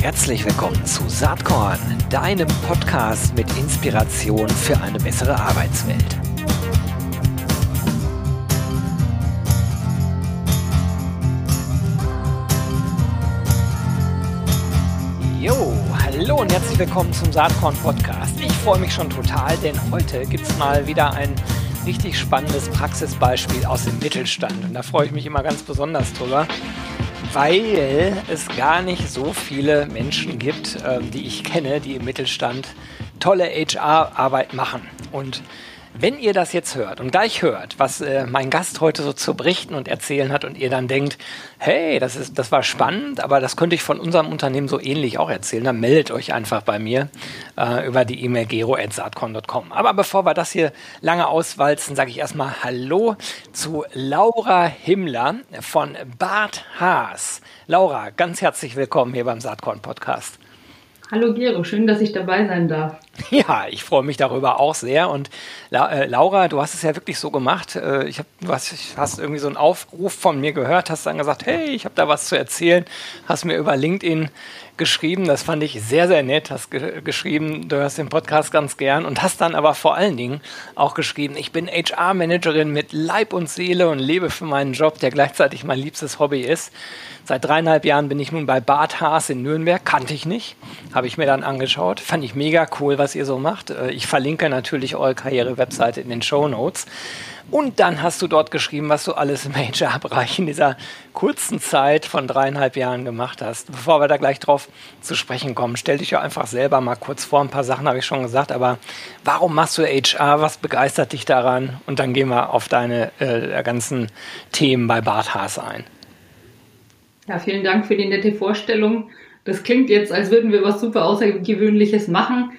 Herzlich willkommen zu Saatkorn, deinem Podcast mit Inspiration für eine bessere Arbeitswelt. Jo, hallo und herzlich willkommen zum Saatkorn Podcast. Ich freue mich schon total, denn heute gibt es mal wieder ein richtig spannendes Praxisbeispiel aus dem Mittelstand. Und da freue ich mich immer ganz besonders drüber, weil es gar nicht so viele Menschen gibt, ähm, die ich kenne, die im Mittelstand tolle HR-Arbeit machen. Und wenn ihr das jetzt hört und gleich hört, was äh, mein Gast heute so zu berichten und erzählen hat und ihr dann denkt, hey, das, ist, das war spannend, aber das könnte ich von unserem Unternehmen so ähnlich auch erzählen, dann meldet euch einfach bei mir äh, über die E-Mail gero.saatkorn.com. Aber bevor wir das hier lange auswalzen, sage ich erstmal Hallo zu Laura Himmler von Bart Haas. Laura, ganz herzlich willkommen hier beim Saatkorn Podcast. Hallo Gero, schön, dass ich dabei sein darf. Ja, ich freue mich darüber auch sehr. Und äh, Laura, du hast es ja wirklich so gemacht. Äh, ich hab, du hast, hast irgendwie so einen Aufruf von mir gehört, hast dann gesagt, hey, ich habe da was zu erzählen, hast mir über LinkedIn geschrieben. Das fand ich sehr, sehr nett. Hast ge geschrieben, du hörst den Podcast ganz gern und hast dann aber vor allen Dingen auch geschrieben, ich bin HR-Managerin mit Leib und Seele und lebe für meinen Job, der gleichzeitig mein liebstes Hobby ist. Seit dreieinhalb Jahren bin ich nun bei Bart Haas in Nürnberg. Kannte ich nicht. Habe ich mir dann angeschaut. Fand ich mega cool, was ihr so macht. Äh, ich verlinke natürlich eure Karriere-Webseite in den Show Notes. Und dann hast du dort geschrieben, was du alles im HR-Bereich in dieser kurzen Zeit von dreieinhalb Jahren gemacht hast. Bevor wir da gleich drauf zu sprechen kommen, stell dich ja einfach selber mal kurz vor. Ein paar Sachen habe ich schon gesagt, aber warum machst du HR? Was begeistert dich daran? Und dann gehen wir auf deine äh, ganzen Themen bei Bart Haas ein. Ja, vielen Dank für die nette Vorstellung. Das klingt jetzt, als würden wir was super Außergewöhnliches machen.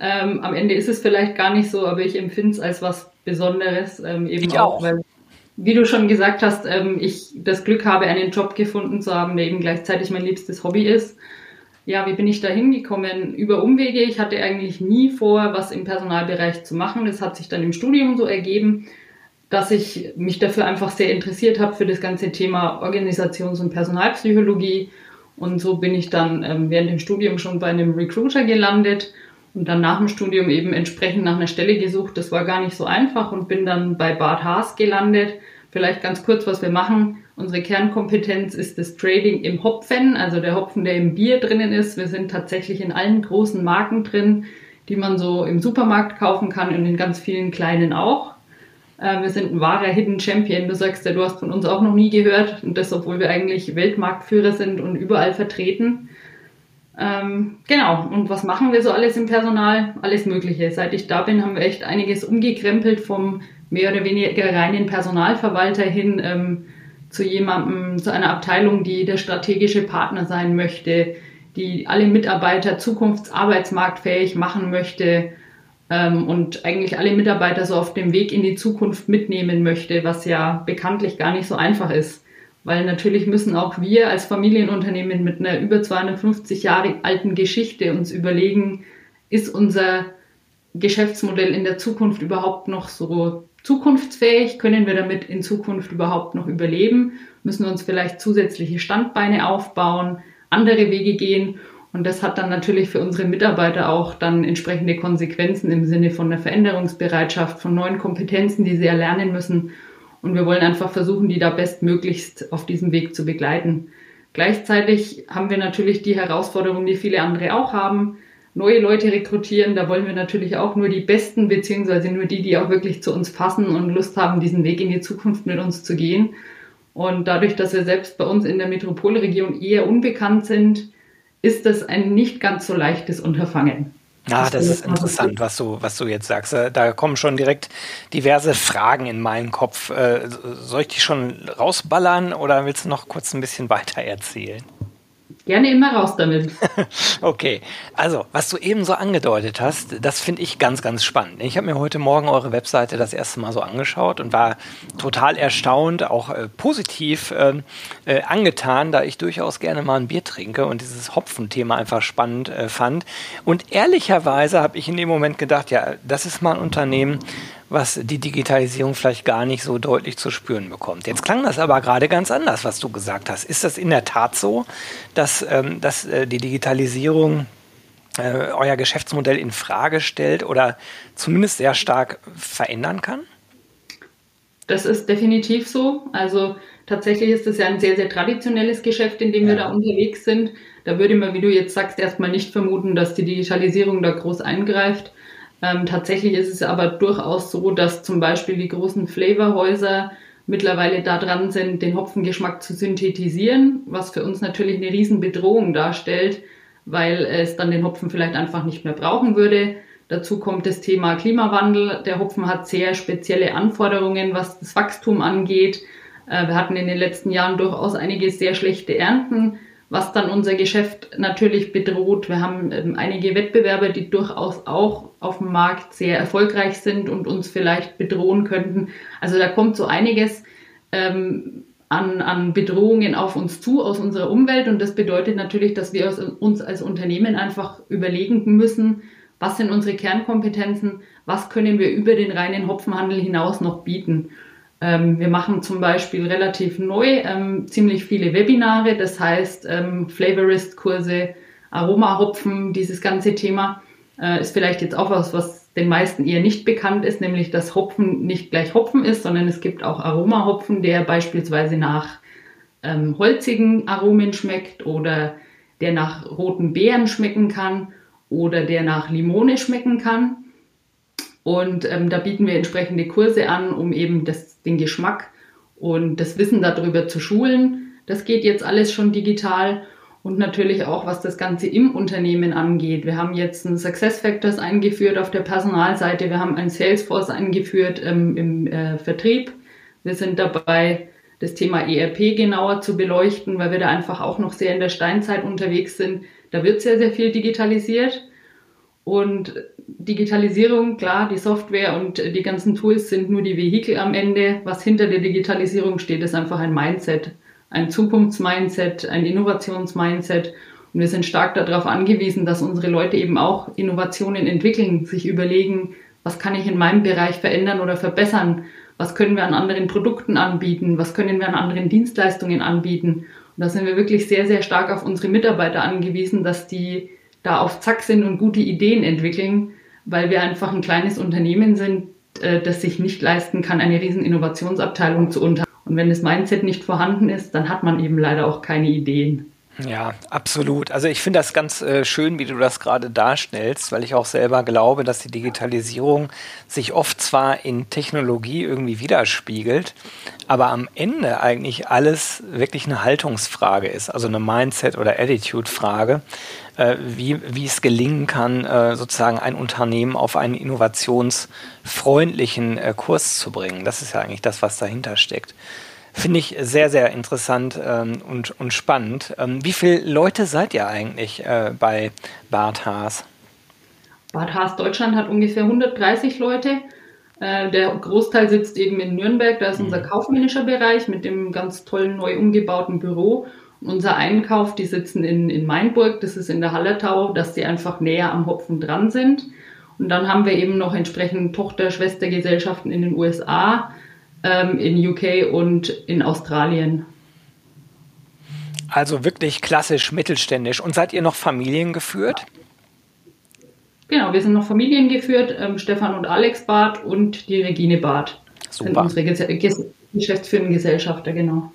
Ähm, am Ende ist es vielleicht gar nicht so, aber ich empfinde es als was Besonderes. Ähm, eben ich auch, auch, weil, wie du schon gesagt hast, ähm, ich das Glück habe, einen Job gefunden zu haben, der eben gleichzeitig mein liebstes Hobby ist. Ja, wie bin ich da hingekommen? Über Umwege. Ich hatte eigentlich nie vor, was im Personalbereich zu machen. Das hat sich dann im Studium so ergeben, dass ich mich dafür einfach sehr interessiert habe für das ganze Thema Organisations- und Personalpsychologie. Und so bin ich dann ähm, während dem Studium schon bei einem Recruiter gelandet und dann nach dem Studium eben entsprechend nach einer Stelle gesucht. Das war gar nicht so einfach und bin dann bei Bart Haas gelandet. Vielleicht ganz kurz, was wir machen. Unsere Kernkompetenz ist das Trading im Hopfen, also der Hopfen, der im Bier drinnen ist. Wir sind tatsächlich in allen großen Marken drin, die man so im Supermarkt kaufen kann und in ganz vielen kleinen auch. Äh, wir sind ein wahrer Hidden Champion. Du sagst ja, du hast von uns auch noch nie gehört und das, obwohl wir eigentlich Weltmarktführer sind und überall vertreten. Ähm, genau, und was machen wir so alles im Personal? Alles Mögliche. Seit ich da bin, haben wir echt einiges umgekrempelt vom mehr oder weniger reinen Personalverwalter hin ähm, zu jemandem, zu einer Abteilung, die der strategische Partner sein möchte, die alle Mitarbeiter zukunftsarbeitsmarktfähig machen möchte ähm, und eigentlich alle Mitarbeiter so auf dem Weg in die Zukunft mitnehmen möchte, was ja bekanntlich gar nicht so einfach ist. Weil natürlich müssen auch wir als Familienunternehmen mit einer über 250 Jahre alten Geschichte uns überlegen, ist unser Geschäftsmodell in der Zukunft überhaupt noch so zukunftsfähig? Können wir damit in Zukunft überhaupt noch überleben? Müssen wir uns vielleicht zusätzliche Standbeine aufbauen, andere Wege gehen? Und das hat dann natürlich für unsere Mitarbeiter auch dann entsprechende Konsequenzen im Sinne von der Veränderungsbereitschaft, von neuen Kompetenzen, die sie erlernen müssen und wir wollen einfach versuchen, die da bestmöglichst auf diesem Weg zu begleiten. Gleichzeitig haben wir natürlich die Herausforderung, die viele andere auch haben, neue Leute rekrutieren. Da wollen wir natürlich auch nur die Besten, beziehungsweise nur die, die auch wirklich zu uns passen und Lust haben, diesen Weg in die Zukunft mit uns zu gehen. Und dadurch, dass wir selbst bei uns in der Metropolregion eher unbekannt sind, ist das ein nicht ganz so leichtes Unterfangen. Ah, das ist interessant, was du, was du jetzt sagst. Äh, da kommen schon direkt diverse Fragen in meinen Kopf. Äh, soll ich die schon rausballern oder willst du noch kurz ein bisschen weiter erzählen? Gerne immer raus damit. okay, also was du eben so angedeutet hast, das finde ich ganz, ganz spannend. Ich habe mir heute Morgen eure Webseite das erste Mal so angeschaut und war total erstaunt, auch äh, positiv äh, äh, angetan, da ich durchaus gerne mal ein Bier trinke und dieses Hopfenthema einfach spannend äh, fand. Und ehrlicherweise habe ich in dem Moment gedacht, ja, das ist mal ein Unternehmen, was die Digitalisierung vielleicht gar nicht so deutlich zu spüren bekommt. Jetzt klang das aber gerade ganz anders, was du gesagt hast. Ist das in der Tat so, dass, ähm, dass äh, die Digitalisierung äh, euer Geschäftsmodell in Frage stellt oder zumindest sehr stark verändern kann? Das ist definitiv so. Also tatsächlich ist es ja ein sehr, sehr traditionelles Geschäft, in dem ja. wir da unterwegs sind. Da würde man, wie du jetzt sagst, erstmal nicht vermuten, dass die Digitalisierung da groß eingreift. Ähm, tatsächlich ist es aber durchaus so, dass zum Beispiel die großen Flavorhäuser mittlerweile da dran sind, den Hopfengeschmack zu synthetisieren, was für uns natürlich eine Riesenbedrohung darstellt, weil es dann den Hopfen vielleicht einfach nicht mehr brauchen würde. Dazu kommt das Thema Klimawandel. Der Hopfen hat sehr spezielle Anforderungen, was das Wachstum angeht. Äh, wir hatten in den letzten Jahren durchaus einige sehr schlechte Ernten was dann unser Geschäft natürlich bedroht. Wir haben ähm, einige Wettbewerber, die durchaus auch auf dem Markt sehr erfolgreich sind und uns vielleicht bedrohen könnten. Also da kommt so einiges ähm, an, an Bedrohungen auf uns zu aus unserer Umwelt und das bedeutet natürlich, dass wir uns als Unternehmen einfach überlegen müssen, was sind unsere Kernkompetenzen, was können wir über den reinen Hopfenhandel hinaus noch bieten. Ähm, wir machen zum Beispiel relativ neu ähm, ziemlich viele Webinare, das heißt ähm, Flavorist-Kurse, Aromahopfen, dieses ganze Thema äh, ist vielleicht jetzt auch was, was den meisten eher nicht bekannt ist, nämlich dass Hopfen nicht gleich Hopfen ist, sondern es gibt auch Aromahopfen, der beispielsweise nach ähm, holzigen Aromen schmeckt oder der nach roten Beeren schmecken kann oder der nach Limone schmecken kann. Und ähm, da bieten wir entsprechende Kurse an, um eben das, den Geschmack und das Wissen darüber zu schulen. Das geht jetzt alles schon digital und natürlich auch, was das Ganze im Unternehmen angeht. Wir haben jetzt ein Success Factors eingeführt auf der Personalseite. Wir haben ein Salesforce eingeführt ähm, im äh, Vertrieb. Wir sind dabei, das Thema ERP genauer zu beleuchten, weil wir da einfach auch noch sehr in der Steinzeit unterwegs sind. Da wird sehr, sehr viel digitalisiert. Und Digitalisierung, klar, die Software und die ganzen Tools sind nur die Vehikel am Ende. Was hinter der Digitalisierung steht, ist einfach ein Mindset, ein Zukunftsmindset, ein Innovationsmindset. Und wir sind stark darauf angewiesen, dass unsere Leute eben auch Innovationen entwickeln, sich überlegen, was kann ich in meinem Bereich verändern oder verbessern? Was können wir an anderen Produkten anbieten? Was können wir an anderen Dienstleistungen anbieten? Und da sind wir wirklich sehr, sehr stark auf unsere Mitarbeiter angewiesen, dass die da auf Zack sind und gute Ideen entwickeln, weil wir einfach ein kleines Unternehmen sind, äh, das sich nicht leisten kann, eine riesen Innovationsabteilung zu unter. Und wenn das Mindset nicht vorhanden ist, dann hat man eben leider auch keine Ideen. Ja, absolut. Also ich finde das ganz äh, schön, wie du das gerade darstellst, weil ich auch selber glaube, dass die Digitalisierung sich oft zwar in Technologie irgendwie widerspiegelt, aber am Ende eigentlich alles wirklich eine Haltungsfrage ist, also eine Mindset- oder Attitude-Frage, äh, wie, wie es gelingen kann, äh, sozusagen ein Unternehmen auf einen innovationsfreundlichen äh, Kurs zu bringen. Das ist ja eigentlich das, was dahinter steckt. Finde ich sehr, sehr interessant ähm, und, und spannend. Ähm, wie viele Leute seid ihr eigentlich äh, bei Bart Haas? Bart Haas Deutschland hat ungefähr 130 Leute. Äh, der Großteil sitzt eben in Nürnberg, da ist mhm. unser kaufmännischer Bereich mit dem ganz tollen neu umgebauten Büro. Unser Einkauf, die sitzen in, in Mainburg, das ist in der Hallertau, dass die einfach näher am Hopfen dran sind. Und dann haben wir eben noch entsprechend Tochter-Schwestergesellschaften in den USA, ähm, in UK und in Australien. Also wirklich klassisch mittelständisch. Und seid ihr noch familiengeführt? Genau, wir sind noch familiengeführt. Ähm, Stefan und Alex Barth und die Regine Barth Super. sind unsere Ges Ges geschäftsführenden Gesellschafter, genau.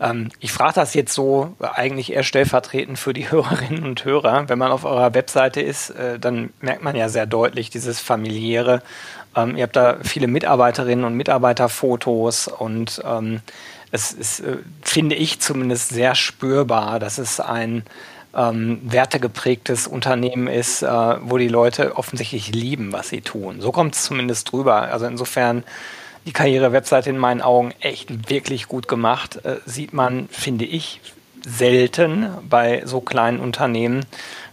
Ähm, ich frage das jetzt so eigentlich eher stellvertretend für die Hörerinnen und Hörer. Wenn man auf eurer Webseite ist, äh, dann merkt man ja sehr deutlich dieses familiäre. Ähm, ihr habt da viele Mitarbeiterinnen und Mitarbeiterfotos und ähm, es ist, äh, finde ich zumindest sehr spürbar, dass es ein ähm, wertegeprägtes Unternehmen ist, äh, wo die Leute offensichtlich lieben, was sie tun. So kommt es zumindest drüber. Also insofern die Karriere-Webseite in meinen Augen echt wirklich gut gemacht. Äh, sieht man, finde ich, selten bei so kleinen Unternehmen,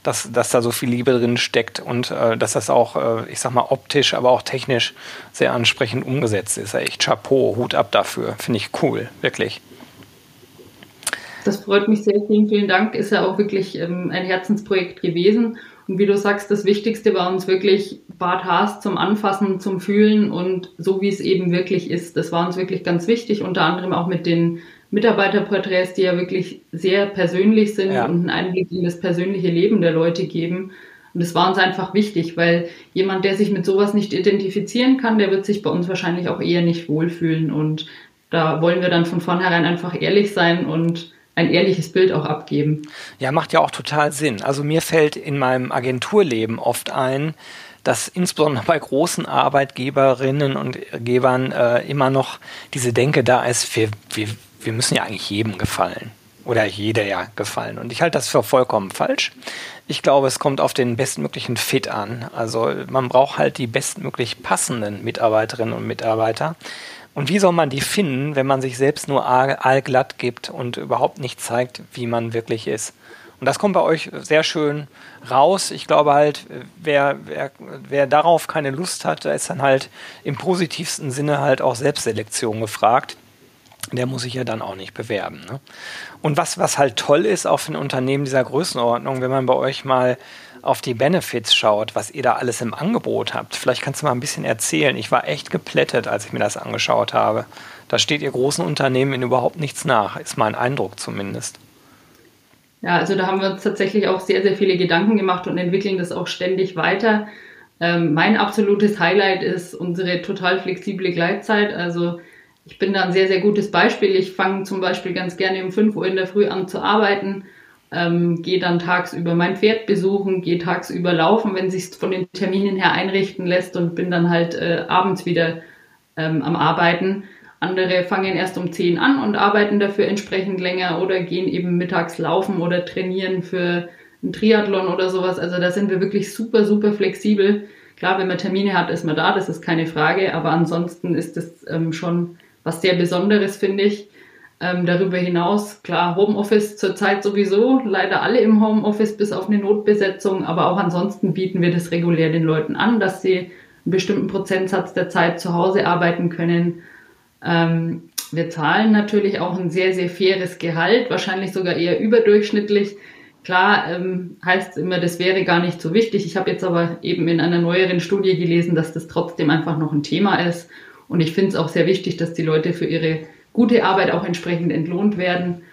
dass, dass da so viel Liebe drin steckt und äh, dass das auch, äh, ich sag mal, optisch, aber auch technisch sehr ansprechend umgesetzt ist. Echt Chapeau, Hut ab dafür. Finde ich cool, wirklich. Das freut mich sehr. Vielen, vielen Dank. Ist ja auch wirklich ähm, ein Herzensprojekt gewesen. Und wie du sagst, das Wichtigste war uns wirklich Bad Haas zum Anfassen, zum Fühlen und so wie es eben wirklich ist. Das war uns wirklich ganz wichtig, unter anderem auch mit den Mitarbeiterporträts, die ja wirklich sehr persönlich sind ja. und einen Einblick in das persönliche Leben der Leute geben. Und das war uns einfach wichtig, weil jemand, der sich mit sowas nicht identifizieren kann, der wird sich bei uns wahrscheinlich auch eher nicht wohlfühlen. Und da wollen wir dann von vornherein einfach ehrlich sein und ein ehrliches Bild auch abgeben. Ja, macht ja auch total Sinn. Also mir fällt in meinem Agenturleben oft ein, dass insbesondere bei großen Arbeitgeberinnen und Gebern äh, immer noch diese Denke da ist, wir, wir, wir müssen ja eigentlich jedem gefallen. Oder jeder ja gefallen. Und ich halte das für vollkommen falsch. Ich glaube, es kommt auf den bestmöglichen Fit an. Also man braucht halt die bestmöglich passenden Mitarbeiterinnen und Mitarbeiter. Und wie soll man die finden, wenn man sich selbst nur allglatt gibt und überhaupt nicht zeigt, wie man wirklich ist? Und das kommt bei euch sehr schön raus. Ich glaube halt, wer, wer, wer darauf keine Lust hat, da ist dann halt im positivsten Sinne halt auch Selbstselektion gefragt der muss sich ja dann auch nicht bewerben. Ne? Und was, was halt toll ist, auch für ein Unternehmen dieser Größenordnung, wenn man bei euch mal auf die Benefits schaut, was ihr da alles im Angebot habt. Vielleicht kannst du mal ein bisschen erzählen. Ich war echt geplättet, als ich mir das angeschaut habe. Da steht ihr großen Unternehmen in überhaupt nichts nach, ist mein Eindruck zumindest. Ja, also da haben wir uns tatsächlich auch sehr, sehr viele Gedanken gemacht und entwickeln das auch ständig weiter. Ähm, mein absolutes Highlight ist unsere total flexible Gleitzeit. Also ich bin da ein sehr, sehr gutes Beispiel. Ich fange zum Beispiel ganz gerne um 5 Uhr in der Früh an zu arbeiten, ähm, gehe dann tagsüber mein Pferd besuchen, gehe tagsüber laufen, wenn sich von den Terminen her einrichten lässt und bin dann halt äh, abends wieder ähm, am Arbeiten. Andere fangen erst um 10 an und arbeiten dafür entsprechend länger oder gehen eben mittags laufen oder trainieren für einen Triathlon oder sowas. Also da sind wir wirklich super, super flexibel. Klar, wenn man Termine hat, ist man da, das ist keine Frage, aber ansonsten ist es ähm, schon was sehr Besonderes, finde ich. Ähm, darüber hinaus, klar, Homeoffice zurzeit sowieso, leider alle im Homeoffice bis auf eine Notbesetzung, aber auch ansonsten bieten wir das regulär den Leuten an, dass sie einen bestimmten Prozentsatz der Zeit zu Hause arbeiten können. Ähm, wir zahlen natürlich auch ein sehr, sehr faires Gehalt, wahrscheinlich sogar eher überdurchschnittlich. Klar ähm, heißt immer, das wäre gar nicht so wichtig. Ich habe jetzt aber eben in einer neueren Studie gelesen, dass das trotzdem einfach noch ein Thema ist und ich finde es auch sehr wichtig, dass die Leute für ihre gute Arbeit auch entsprechend entlohnt werden.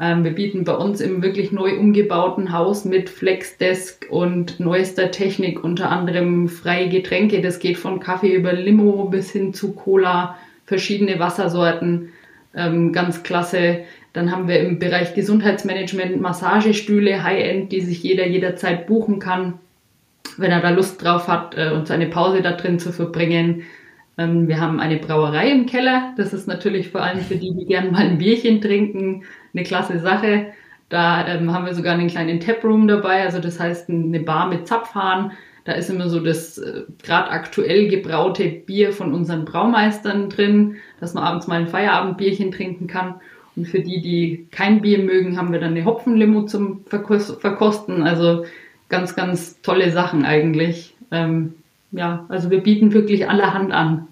Ähm, wir bieten bei uns im wirklich neu umgebauten Haus mit Flexdesk und neuester Technik, unter anderem freie Getränke. Das geht von Kaffee über Limo bis hin zu Cola, verschiedene Wassersorten. Ähm, ganz klasse. Dann haben wir im Bereich Gesundheitsmanagement Massagestühle, High-End, die sich jeder jederzeit buchen kann, wenn er da Lust drauf hat, äh, und seine Pause da drin zu verbringen. Ähm, wir haben eine Brauerei im Keller. Das ist natürlich vor allem für die, die gerne mal ein Bierchen trinken, eine klasse Sache. Da ähm, haben wir sogar einen kleinen Taproom dabei, also das heißt eine Bar mit Zapfhahn. Da ist immer so das äh, gerade aktuell gebraute Bier von unseren Braumeistern drin, dass man abends mal ein Feierabendbierchen trinken kann. Und für die, die kein Bier mögen, haben wir dann eine Hopfenlimo zum Verkosten. Also ganz, ganz tolle Sachen eigentlich. Ähm, ja, also wir bieten wirklich allerhand an.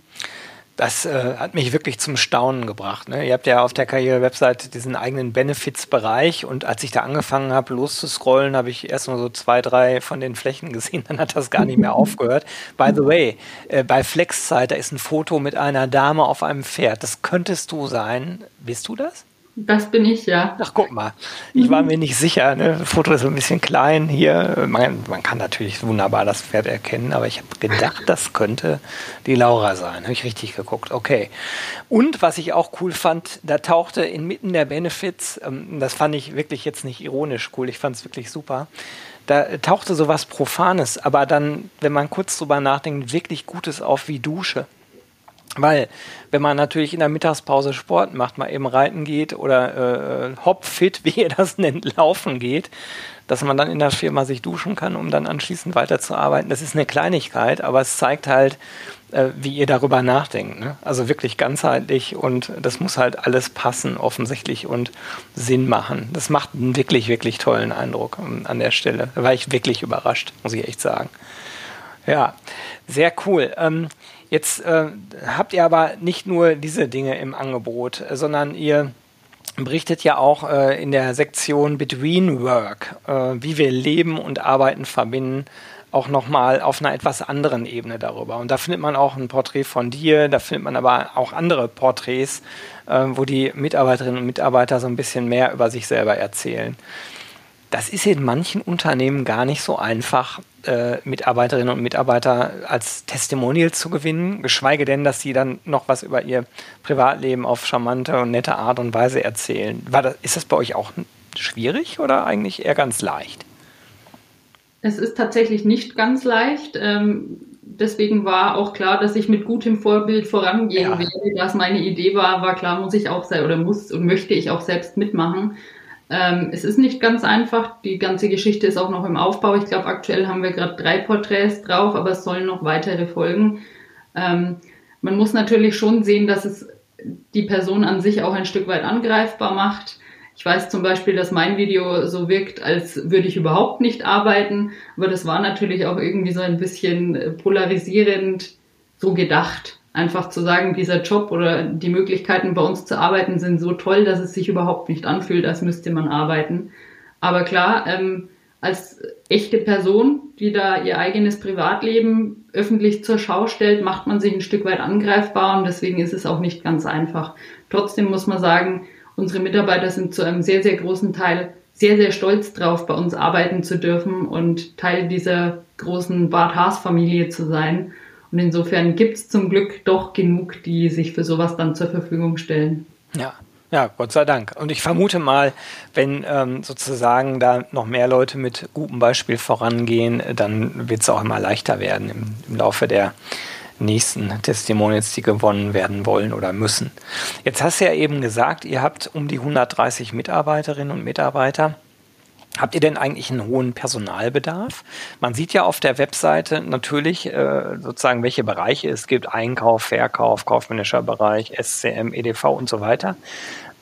Das äh, hat mich wirklich zum Staunen gebracht. Ne? Ihr habt ja auf der Karriere-Website diesen eigenen Benefits-Bereich und als ich da angefangen habe, loszuscrollen, habe ich erst nur so zwei, drei von den Flächen gesehen, dann hat das gar nicht mehr aufgehört. By the way, äh, bei Flexzeit, da ist ein Foto mit einer Dame auf einem Pferd. Das könntest du sein. Bist du das? Das bin ich, ja. Ach, guck mal. Ich war mir nicht sicher. Ne? Das Foto ist so ein bisschen klein hier. Man, man kann natürlich wunderbar das Pferd erkennen, aber ich habe gedacht, das könnte die Laura sein. Habe ich richtig geguckt. Okay. Und was ich auch cool fand, da tauchte inmitten der Benefits, ähm, das fand ich wirklich jetzt nicht ironisch cool, ich fand es wirklich super, da tauchte so was Profanes, aber dann, wenn man kurz drüber nachdenkt, wirklich Gutes auf wie Dusche. Weil, wenn man natürlich in der Mittagspause Sport macht, mal eben reiten geht oder äh, hopfit, wie ihr das nennt, laufen geht, dass man dann in der Firma sich duschen kann, um dann anschließend weiterzuarbeiten. Das ist eine Kleinigkeit, aber es zeigt halt, äh, wie ihr darüber nachdenkt. Ne? Also wirklich ganzheitlich und das muss halt alles passen, offensichtlich und Sinn machen. Das macht einen wirklich, wirklich tollen Eindruck um, an der Stelle. Da war ich wirklich überrascht, muss ich echt sagen. Ja, sehr cool. Ähm, Jetzt äh, habt ihr aber nicht nur diese Dinge im Angebot, sondern ihr berichtet ja auch äh, in der Sektion Between Work, äh, wie wir Leben und Arbeiten verbinden, auch nochmal auf einer etwas anderen Ebene darüber. Und da findet man auch ein Porträt von dir, da findet man aber auch andere Porträts, äh, wo die Mitarbeiterinnen und Mitarbeiter so ein bisschen mehr über sich selber erzählen. Das ist in manchen Unternehmen gar nicht so einfach, äh, Mitarbeiterinnen und Mitarbeiter als Testimonial zu gewinnen, geschweige denn, dass sie dann noch was über ihr Privatleben auf charmante und nette Art und Weise erzählen. War das, ist das bei euch auch schwierig oder eigentlich eher ganz leicht? Es ist tatsächlich nicht ganz leicht. Ähm, deswegen war auch klar, dass ich mit gutem Vorbild vorangehen ja. werde. Dass meine Idee war, war klar, muss ich auch sein oder muss und möchte ich auch selbst mitmachen. Ähm, es ist nicht ganz einfach. Die ganze Geschichte ist auch noch im Aufbau. Ich glaube, aktuell haben wir gerade drei Porträts drauf, aber es sollen noch weitere folgen. Ähm, man muss natürlich schon sehen, dass es die Person an sich auch ein Stück weit angreifbar macht. Ich weiß zum Beispiel, dass mein Video so wirkt, als würde ich überhaupt nicht arbeiten, aber das war natürlich auch irgendwie so ein bisschen polarisierend so gedacht einfach zu sagen, dieser Job oder die Möglichkeiten bei uns zu arbeiten sind so toll, dass es sich überhaupt nicht anfühlt, als müsste man arbeiten. Aber klar, ähm, als echte Person, die da ihr eigenes Privatleben öffentlich zur Schau stellt, macht man sich ein Stück weit angreifbar und deswegen ist es auch nicht ganz einfach. Trotzdem muss man sagen, unsere Mitarbeiter sind zu einem sehr, sehr großen Teil sehr, sehr stolz drauf, bei uns arbeiten zu dürfen und Teil dieser großen Bart Haas Familie zu sein. Und insofern gibt es zum Glück doch genug, die sich für sowas dann zur Verfügung stellen. Ja. Ja, Gott sei Dank. Und ich vermute mal, wenn ähm, sozusagen da noch mehr Leute mit gutem Beispiel vorangehen, dann wird es auch immer leichter werden im, im Laufe der nächsten Testimonials, die gewonnen werden wollen oder müssen. Jetzt hast du ja eben gesagt, ihr habt um die 130 Mitarbeiterinnen und Mitarbeiter. Habt ihr denn eigentlich einen hohen Personalbedarf? Man sieht ja auf der Webseite natürlich äh, sozusagen, welche Bereiche es gibt. Einkauf, Verkauf, kaufmännischer Bereich, SCM, EDV und so weiter.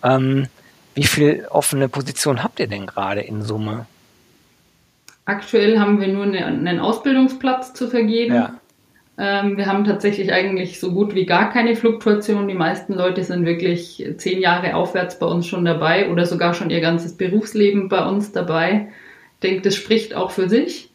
Ähm, wie viele offene Positionen habt ihr denn gerade in Summe? Aktuell haben wir nur eine, einen Ausbildungsplatz zu vergeben. Ja. Ähm, wir haben tatsächlich eigentlich so gut wie gar keine Fluktuation. Die meisten Leute sind wirklich zehn Jahre aufwärts bei uns schon dabei oder sogar schon ihr ganzes Berufsleben bei uns dabei. Ich denke, das spricht auch für sich.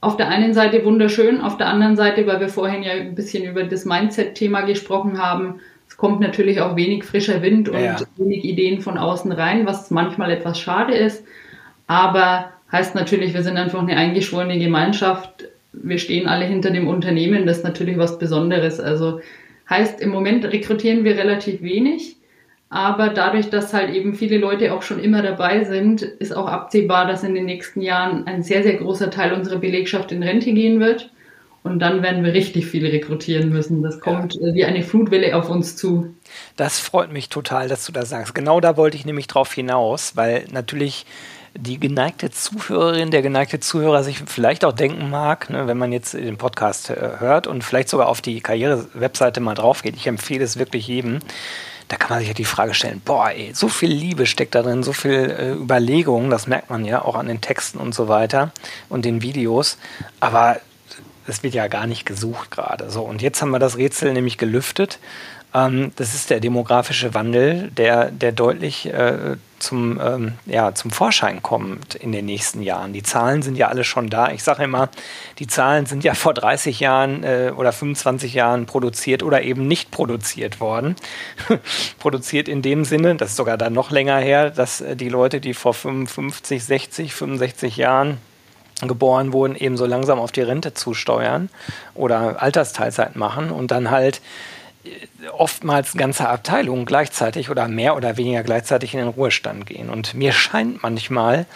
Auf der einen Seite wunderschön, auf der anderen Seite, weil wir vorhin ja ein bisschen über das Mindset-Thema gesprochen haben, es kommt natürlich auch wenig frischer Wind und ja. wenig Ideen von außen rein, was manchmal etwas schade ist. Aber heißt natürlich, wir sind einfach eine eingeschworene Gemeinschaft wir stehen alle hinter dem Unternehmen, das ist natürlich was Besonderes. Also heißt, im Moment rekrutieren wir relativ wenig, aber dadurch, dass halt eben viele Leute auch schon immer dabei sind, ist auch absehbar, dass in den nächsten Jahren ein sehr, sehr großer Teil unserer Belegschaft in Rente gehen wird. Und dann werden wir richtig viele rekrutieren müssen. Das kommt wie eine Flutwelle auf uns zu. Das freut mich total, dass du das sagst. Genau da wollte ich nämlich drauf hinaus, weil natürlich die geneigte Zuhörerin, der geneigte Zuhörer sich vielleicht auch denken mag, ne, wenn man jetzt den Podcast äh, hört und vielleicht sogar auf die Karriere-Webseite mal drauf geht. Ich empfehle es wirklich jedem. Da kann man sich ja die Frage stellen, boah, ey, so viel Liebe steckt da drin, so viel äh, Überlegung, das merkt man ja auch an den Texten und so weiter und den Videos. Aber es wird ja gar nicht gesucht gerade. So, und jetzt haben wir das Rätsel nämlich gelüftet ähm, das ist der demografische Wandel, der, der deutlich äh, zum, ähm, ja, zum Vorschein kommt in den nächsten Jahren. Die Zahlen sind ja alle schon da. Ich sage immer, die Zahlen sind ja vor 30 Jahren äh, oder 25 Jahren produziert oder eben nicht produziert worden. produziert in dem Sinne, das ist sogar dann noch länger her, dass äh, die Leute, die vor 55, 60, 65 Jahren geboren wurden, eben so langsam auf die Rente zusteuern oder Altersteilzeit machen und dann halt oftmals ganze Abteilungen gleichzeitig oder mehr oder weniger gleichzeitig in den Ruhestand gehen. Und mir scheint manchmal,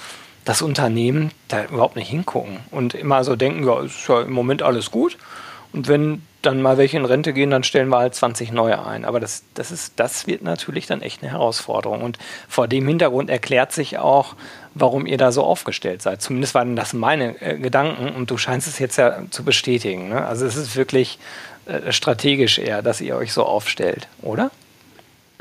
dass Unternehmen da überhaupt nicht hingucken und immer so denken, ja, ist ja im Moment alles gut. Und wenn dann mal welche in Rente gehen, dann stellen wir halt 20 neue ein. Aber das, das, ist, das wird natürlich dann echt eine Herausforderung. Und vor dem Hintergrund erklärt sich auch, warum ihr da so aufgestellt seid. Zumindest waren das meine äh, Gedanken und du scheinst es jetzt ja zu bestätigen. Ne? Also es ist wirklich äh, strategisch eher, dass ihr euch so aufstellt, oder?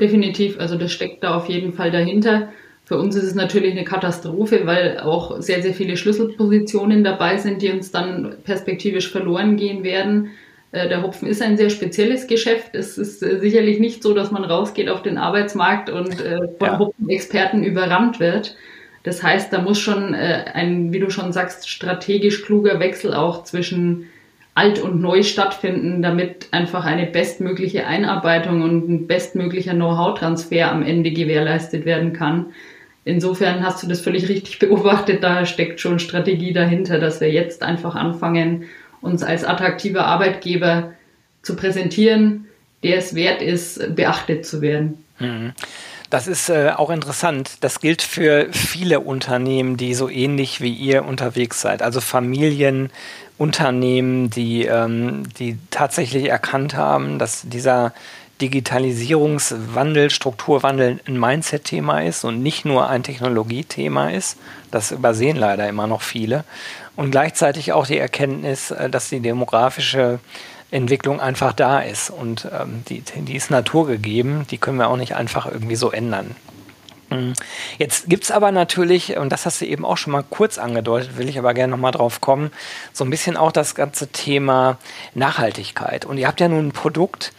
Definitiv, also das steckt da auf jeden Fall dahinter. Für uns ist es natürlich eine Katastrophe, weil auch sehr, sehr viele Schlüsselpositionen dabei sind, die uns dann perspektivisch verloren gehen werden. Äh, der Hopfen ist ein sehr spezielles Geschäft. Es ist äh, sicherlich nicht so, dass man rausgeht auf den Arbeitsmarkt und von ja. Hopfenexperten überrannt wird. Das heißt, da muss schon ein, wie du schon sagst, strategisch kluger Wechsel auch zwischen alt und neu stattfinden, damit einfach eine bestmögliche Einarbeitung und ein bestmöglicher Know-how-Transfer am Ende gewährleistet werden kann. Insofern hast du das völlig richtig beobachtet, da steckt schon Strategie dahinter, dass wir jetzt einfach anfangen, uns als attraktiver Arbeitgeber zu präsentieren, der es wert ist, beachtet zu werden. Mhm. Das ist äh, auch interessant. Das gilt für viele Unternehmen, die so ähnlich wie ihr unterwegs seid. Also Familienunternehmen, die, ähm, die tatsächlich erkannt haben, dass dieser Digitalisierungswandel, Strukturwandel ein Mindset-Thema ist und nicht nur ein Technologiethema ist. Das übersehen leider immer noch viele. Und gleichzeitig auch die Erkenntnis, äh, dass die demografische Entwicklung einfach da ist und ähm, die, die ist naturgegeben, die können wir auch nicht einfach irgendwie so ändern. Mhm. Jetzt gibt es aber natürlich, und das hast du eben auch schon mal kurz angedeutet, will ich aber gerne nochmal drauf kommen, so ein bisschen auch das ganze Thema Nachhaltigkeit. Und ihr habt ja nun ein Produkt,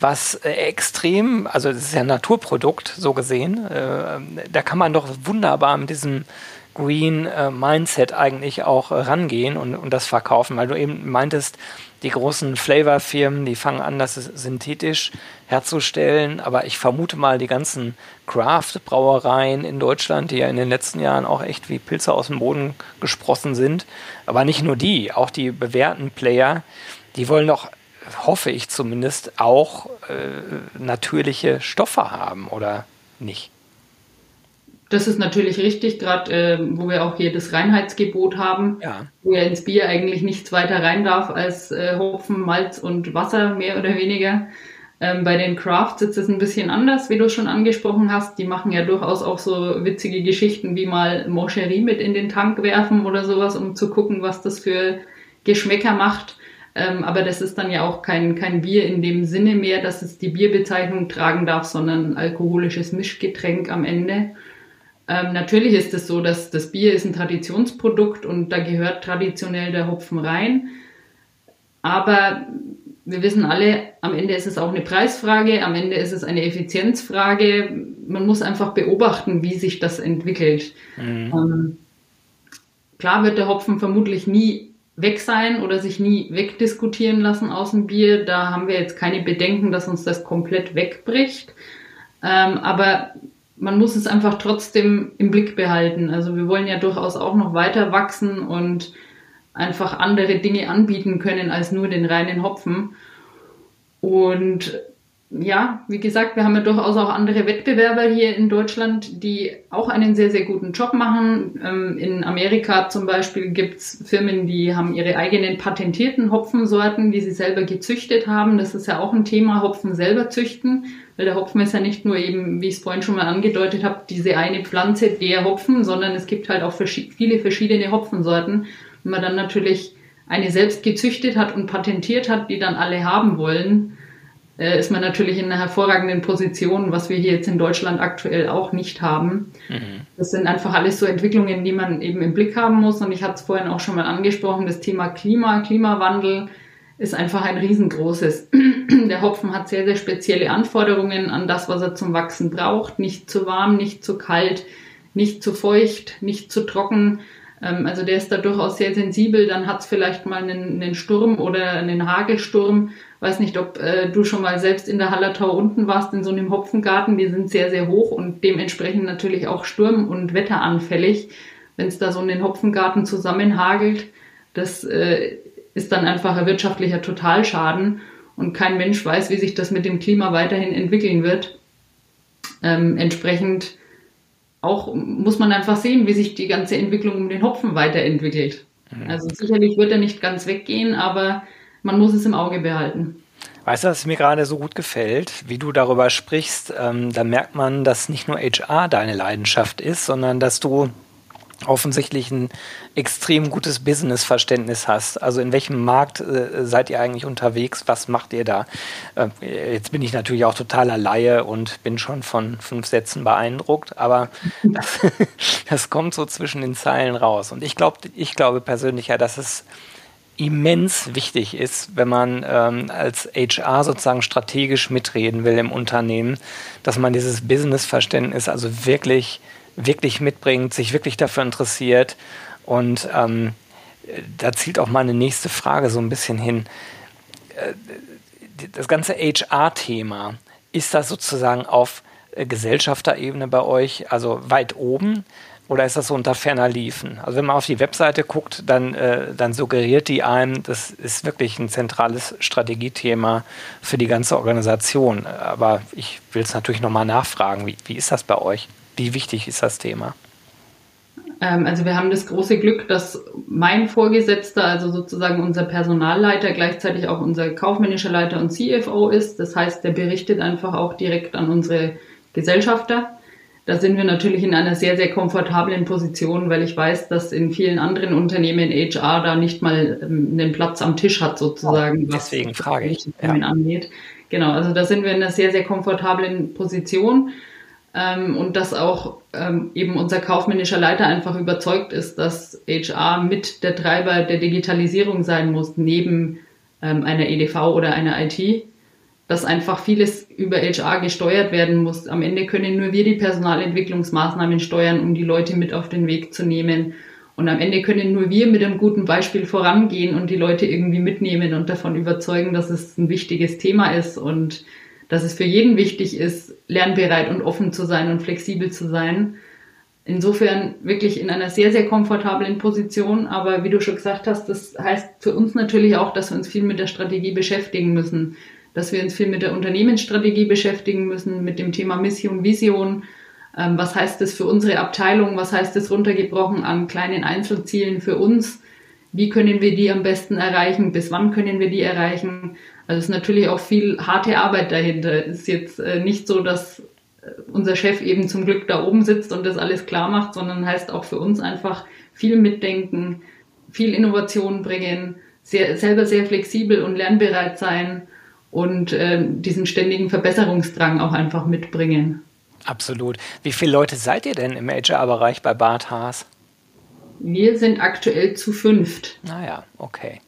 was äh, extrem, also das ist ja ein Naturprodukt, so gesehen, äh, da kann man doch wunderbar mit diesem Green äh, Mindset eigentlich auch rangehen und, und das verkaufen, weil du eben meintest, die großen Flavor-Firmen, die fangen an, das synthetisch herzustellen. Aber ich vermute mal, die ganzen Craft-Brauereien in Deutschland, die ja in den letzten Jahren auch echt wie Pilze aus dem Boden gesprossen sind, aber nicht nur die, auch die bewährten Player, die wollen doch, hoffe ich zumindest, auch äh, natürliche Stoffe haben, oder nicht? Das ist natürlich richtig, gerade äh, wo wir auch hier das Reinheitsgebot haben, ja. wo ja ins Bier eigentlich nichts weiter rein darf als äh, Hopfen, Malz und Wasser, mehr oder weniger. Ähm, bei den Crafts ist es ein bisschen anders, wie du schon angesprochen hast. Die machen ja durchaus auch so witzige Geschichten wie mal Moncherie mit in den Tank werfen oder sowas, um zu gucken, was das für Geschmäcker macht. Ähm, aber das ist dann ja auch kein, kein Bier in dem Sinne mehr, dass es die Bierbezeichnung tragen darf, sondern alkoholisches Mischgetränk am Ende. Ähm, natürlich ist es so, dass das Bier ist ein Traditionsprodukt und da gehört traditionell der Hopfen rein. Aber wir wissen alle, am Ende ist es auch eine Preisfrage, am Ende ist es eine Effizienzfrage. Man muss einfach beobachten, wie sich das entwickelt. Mhm. Ähm, klar wird der Hopfen vermutlich nie weg sein oder sich nie wegdiskutieren lassen aus dem Bier. Da haben wir jetzt keine Bedenken, dass uns das komplett wegbricht. Ähm, aber man muss es einfach trotzdem im Blick behalten. Also wir wollen ja durchaus auch noch weiter wachsen und einfach andere Dinge anbieten können als nur den reinen Hopfen. Und ja, wie gesagt, wir haben ja durchaus auch andere Wettbewerber hier in Deutschland, die auch einen sehr, sehr guten Job machen. Ähm, in Amerika zum Beispiel gibt's Firmen, die haben ihre eigenen patentierten Hopfensorten, die sie selber gezüchtet haben. Das ist ja auch ein Thema, Hopfen selber züchten. Weil der Hopfen ist ja nicht nur eben, wie ich es vorhin schon mal angedeutet habe, diese eine Pflanze, der Hopfen, sondern es gibt halt auch viele verschiedene Hopfensorten. Wenn man dann natürlich eine selbst gezüchtet hat und patentiert hat, die dann alle haben wollen, äh, ist man natürlich in einer hervorragenden Position, was wir hier jetzt in Deutschland aktuell auch nicht haben. Mhm. Das sind einfach alles so Entwicklungen, die man eben im Blick haben muss. Und ich hatte es vorhin auch schon mal angesprochen, das Thema Klima, Klimawandel ist einfach ein riesengroßes. Der Hopfen hat sehr, sehr spezielle Anforderungen an das, was er zum Wachsen braucht. Nicht zu warm, nicht zu kalt, nicht zu feucht, nicht zu trocken. Ähm, also der ist da durchaus sehr sensibel. Dann hat es vielleicht mal einen, einen, Sturm oder einen Hagelsturm. Weiß nicht, ob äh, du schon mal selbst in der Hallertau unten warst, in so einem Hopfengarten. Die sind sehr, sehr hoch und dementsprechend natürlich auch sturm- und wetteranfällig. Wenn es da so in den Hopfengarten zusammenhagelt, das äh, ist dann einfach ein wirtschaftlicher Totalschaden und kein Mensch weiß, wie sich das mit dem Klima weiterhin entwickeln wird. Ähm, entsprechend auch muss man einfach sehen, wie sich die ganze Entwicklung um den Hopfen weiterentwickelt. Mhm. Also sicherlich wird er nicht ganz weggehen, aber man muss es im Auge behalten. Weißt du, was mir gerade so gut gefällt, wie du darüber sprichst, ähm, da merkt man, dass nicht nur HR deine Leidenschaft ist, sondern dass du offensichtlich ein extrem gutes Businessverständnis hast. Also in welchem Markt äh, seid ihr eigentlich unterwegs? Was macht ihr da? Äh, jetzt bin ich natürlich auch totaler Laie und bin schon von fünf Sätzen beeindruckt, aber das, das kommt so zwischen den Zeilen raus. Und ich glaube, ich glaube persönlich ja, dass es immens wichtig ist, wenn man ähm, als HR sozusagen strategisch mitreden will im Unternehmen, dass man dieses Businessverständnis also wirklich wirklich mitbringt, sich wirklich dafür interessiert. Und ähm, da zielt auch meine nächste Frage so ein bisschen hin. Äh, das ganze HR-Thema, ist das sozusagen auf äh, Gesellschafterebene bei euch, also weit oben? Oder ist das so unter ferner Liefen? Also wenn man auf die Webseite guckt, dann, äh, dann suggeriert die einem, das ist wirklich ein zentrales Strategiethema für die ganze Organisation. Aber ich will es natürlich nochmal nachfragen. Wie, wie ist das bei euch? Wie wichtig ist das Thema? Ähm, also wir haben das große Glück, dass mein Vorgesetzter, also sozusagen unser Personalleiter, gleichzeitig auch unser kaufmännischer Leiter und CFO ist. Das heißt, der berichtet einfach auch direkt an unsere Gesellschafter. Da sind wir natürlich in einer sehr, sehr komfortablen Position, weil ich weiß, dass in vielen anderen Unternehmen HR da nicht mal ähm, einen Platz am Tisch hat, sozusagen. Deswegen frage ich. Ja. Angeht. Genau, also da sind wir in einer sehr, sehr komfortablen Position. Ähm, und dass auch ähm, eben unser kaufmännischer Leiter einfach überzeugt ist, dass HR mit der Treiber der Digitalisierung sein muss, neben ähm, einer EDV oder einer IT dass einfach vieles über HR gesteuert werden muss. Am Ende können nur wir die Personalentwicklungsmaßnahmen steuern, um die Leute mit auf den Weg zu nehmen. Und am Ende können nur wir mit einem guten Beispiel vorangehen und die Leute irgendwie mitnehmen und davon überzeugen, dass es ein wichtiges Thema ist und dass es für jeden wichtig ist, lernbereit und offen zu sein und flexibel zu sein. Insofern wirklich in einer sehr, sehr komfortablen Position. Aber wie du schon gesagt hast, das heißt für uns natürlich auch, dass wir uns viel mit der Strategie beschäftigen müssen dass wir uns viel mit der Unternehmensstrategie beschäftigen müssen, mit dem Thema Mission, Vision. Ähm, was heißt das für unsere Abteilung? Was heißt das runtergebrochen an kleinen Einzelzielen für uns? Wie können wir die am besten erreichen? Bis wann können wir die erreichen? Also es ist natürlich auch viel harte Arbeit dahinter. Es ist jetzt äh, nicht so, dass äh, unser Chef eben zum Glück da oben sitzt und das alles klar macht, sondern heißt auch für uns einfach viel mitdenken, viel Innovation bringen, sehr, selber sehr flexibel und lernbereit sein und äh, diesen ständigen Verbesserungsdrang auch einfach mitbringen. Absolut. Wie viele Leute seid ihr denn im HR-Bereich bei Bart Haas? Wir sind aktuell zu fünft. Naja, okay.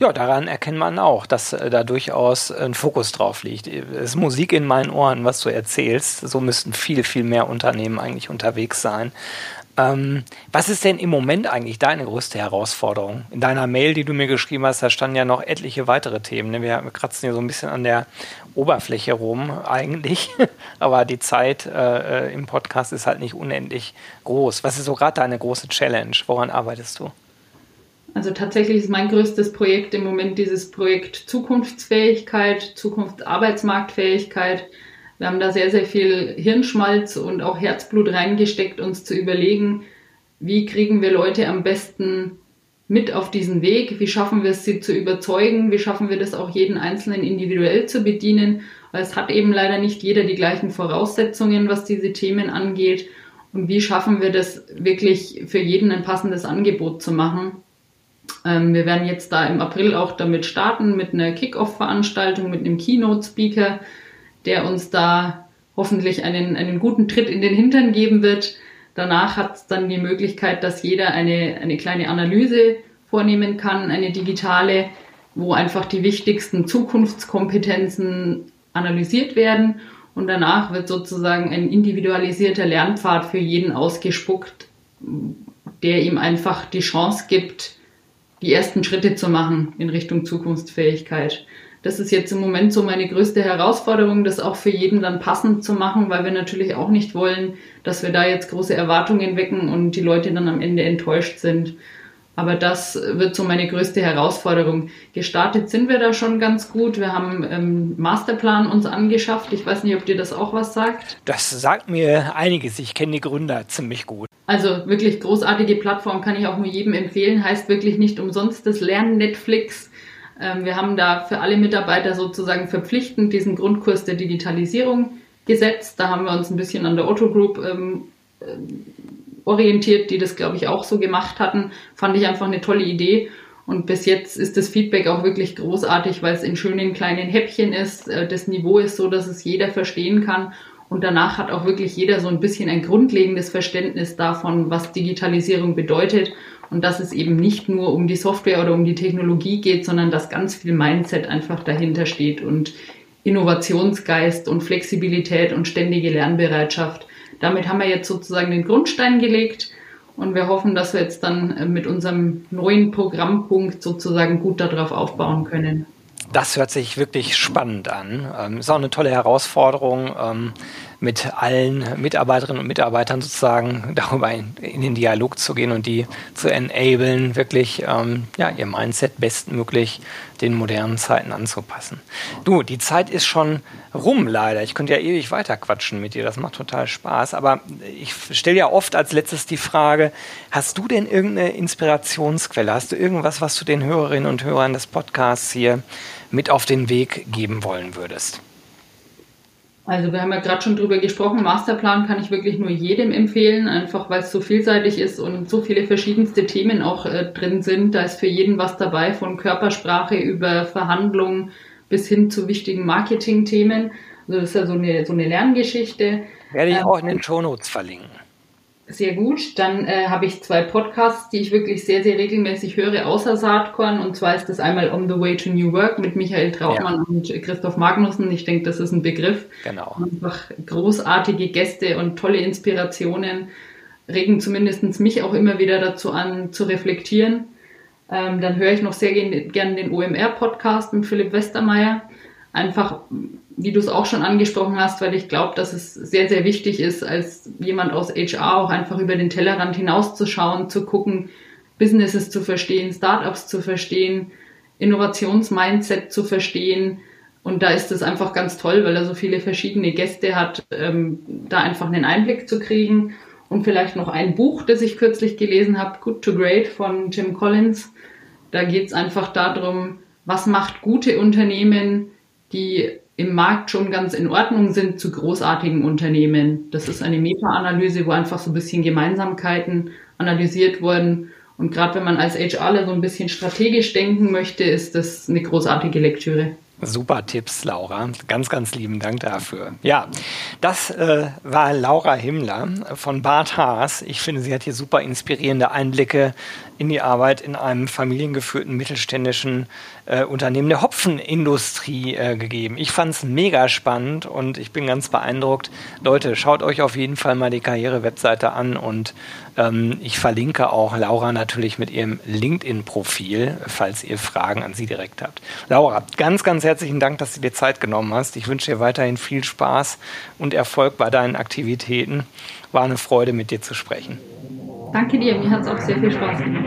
Ja, daran erkennt man auch, dass äh, da durchaus ein Fokus drauf liegt. Es ist Musik in meinen Ohren, was du erzählst. So müssten viel, viel mehr Unternehmen eigentlich unterwegs sein. Ähm, was ist denn im Moment eigentlich deine größte Herausforderung? In deiner Mail, die du mir geschrieben hast, da standen ja noch etliche weitere Themen. Ne? Wir, kratzen hier so ein bisschen an der Oberfläche rum eigentlich, aber die Zeit äh, äh, im Podcast ist halt nicht unendlich groß. Was ist so gerade deine große Challenge? Woran arbeitest du? Also tatsächlich ist mein größtes Projekt im Moment dieses Projekt Zukunftsfähigkeit, Zukunftsarbeitsmarktfähigkeit. Wir haben da sehr, sehr viel Hirnschmalz und auch Herzblut reingesteckt, uns zu überlegen, wie kriegen wir Leute am besten mit auf diesen Weg? Wie schaffen wir es, sie zu überzeugen? Wie schaffen wir das auch jeden Einzelnen individuell zu bedienen? Weil es hat eben leider nicht jeder die gleichen Voraussetzungen, was diese Themen angeht. Und wie schaffen wir das wirklich für jeden ein passendes Angebot zu machen? Ähm, wir werden jetzt da im April auch damit starten mit einer Kick-Off-Veranstaltung, mit einem Keynote-Speaker, der uns da hoffentlich einen, einen guten Tritt in den Hintern geben wird. Danach hat es dann die Möglichkeit, dass jeder eine, eine kleine Analyse vornehmen kann, eine digitale, wo einfach die wichtigsten Zukunftskompetenzen analysiert werden. Und danach wird sozusagen ein individualisierter Lernpfad für jeden ausgespuckt, der ihm einfach die Chance gibt, die ersten Schritte zu machen in Richtung Zukunftsfähigkeit. Das ist jetzt im Moment so meine größte Herausforderung, das auch für jeden dann passend zu machen, weil wir natürlich auch nicht wollen, dass wir da jetzt große Erwartungen wecken und die Leute dann am Ende enttäuscht sind. Aber das wird so meine größte Herausforderung. Gestartet sind wir da schon ganz gut. Wir haben ähm, Masterplan uns angeschafft. Ich weiß nicht, ob dir das auch was sagt. Das sagt mir einiges. Ich kenne die Gründer ziemlich gut. Also wirklich großartige Plattform kann ich auch nur jedem empfehlen. Heißt wirklich nicht umsonst das Lernen Netflix. Ähm, wir haben da für alle Mitarbeiter sozusagen verpflichtend diesen Grundkurs der Digitalisierung gesetzt. Da haben wir uns ein bisschen an der Otto Group ähm, äh, orientiert, die das, glaube ich, auch so gemacht hatten. Fand ich einfach eine tolle Idee. Und bis jetzt ist das Feedback auch wirklich großartig, weil es in schönen kleinen Häppchen ist. Äh, das Niveau ist so, dass es jeder verstehen kann. Und danach hat auch wirklich jeder so ein bisschen ein grundlegendes Verständnis davon, was Digitalisierung bedeutet und dass es eben nicht nur um die Software oder um die Technologie geht, sondern dass ganz viel Mindset einfach dahinter steht und Innovationsgeist und Flexibilität und ständige Lernbereitschaft. Damit haben wir jetzt sozusagen den Grundstein gelegt und wir hoffen, dass wir jetzt dann äh, mit unserem neuen Programmpunkt sozusagen gut darauf aufbauen können. Das hört sich wirklich spannend an. Ähm, ist auch eine tolle Herausforderung. Ähm, mit allen Mitarbeiterinnen und Mitarbeitern sozusagen darüber in, in den Dialog zu gehen und die zu enablen, wirklich ähm, ja, ihr Mindset bestmöglich den modernen Zeiten anzupassen. Du, die Zeit ist schon rum leider. Ich könnte ja ewig weiter quatschen mit dir, das macht total Spaß. Aber ich stelle ja oft als letztes die Frage, hast du denn irgendeine Inspirationsquelle? Hast du irgendwas, was du den Hörerinnen und Hörern des Podcasts hier mit auf den Weg geben wollen würdest? Also wir haben ja gerade schon drüber gesprochen, Masterplan kann ich wirklich nur jedem empfehlen, einfach weil es so vielseitig ist und so viele verschiedenste Themen auch äh, drin sind. Da ist für jeden was dabei, von Körpersprache über Verhandlungen bis hin zu wichtigen Marketing-Themen. Also das ist ja so eine, so eine Lerngeschichte. Werde ich ähm, auch in den Shownotes verlinken. Sehr gut. Dann äh, habe ich zwei Podcasts, die ich wirklich sehr, sehr regelmäßig höre, außer Saatkorn. Und zwar ist das einmal On the Way to New Work mit Michael Trautmann ja. und Christoph Magnussen. Ich denke, das ist ein Begriff. Genau. Einfach großartige Gäste und tolle Inspirationen regen zumindest mich auch immer wieder dazu an, zu reflektieren. Ähm, dann höre ich noch sehr gerne den OMR-Podcast mit Philipp Westermeier. Einfach wie du es auch schon angesprochen hast, weil ich glaube, dass es sehr, sehr wichtig ist, als jemand aus HR auch einfach über den Tellerrand hinauszuschauen, zu gucken, Businesses zu verstehen, Startups zu verstehen, Innovationsmindset zu verstehen. Und da ist es einfach ganz toll, weil er so viele verschiedene Gäste hat, ähm, da einfach einen Einblick zu kriegen. Und vielleicht noch ein Buch, das ich kürzlich gelesen habe, Good to Great von Jim Collins. Da geht es einfach darum, was macht gute Unternehmen, die im Markt schon ganz in Ordnung sind zu großartigen Unternehmen. Das ist eine Meta-Analyse, wo einfach so ein bisschen Gemeinsamkeiten analysiert wurden. Und gerade wenn man als HRler so ein bisschen strategisch denken möchte, ist das eine großartige Lektüre. Super Tipps, Laura. Ganz, ganz lieben Dank dafür. Ja, das äh, war Laura Himmler von Bart Haas. Ich finde, sie hat hier super inspirierende Einblicke in die Arbeit in einem familiengeführten mittelständischen äh, Unternehmen der Hopfenindustrie äh, gegeben. Ich fand es mega spannend und ich bin ganz beeindruckt. Leute, schaut euch auf jeden Fall mal die Karriere-Webseite an und ich verlinke auch Laura natürlich mit ihrem LinkedIn-Profil, falls ihr Fragen an sie direkt habt. Laura, ganz, ganz herzlichen Dank, dass du dir Zeit genommen hast. Ich wünsche dir weiterhin viel Spaß und Erfolg bei deinen Aktivitäten. War eine Freude, mit dir zu sprechen. Danke dir, mir hat es auch sehr viel Spaß gemacht.